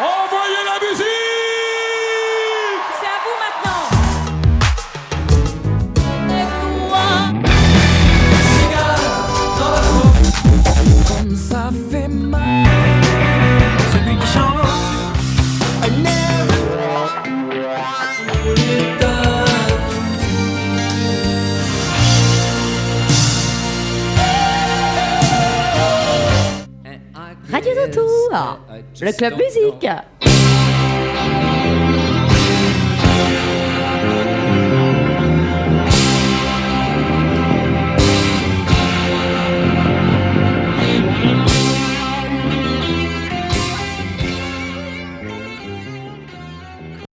Envoyez la musique C'est à vous maintenant. Comme ça fait mal. Radio Tour, le club musique.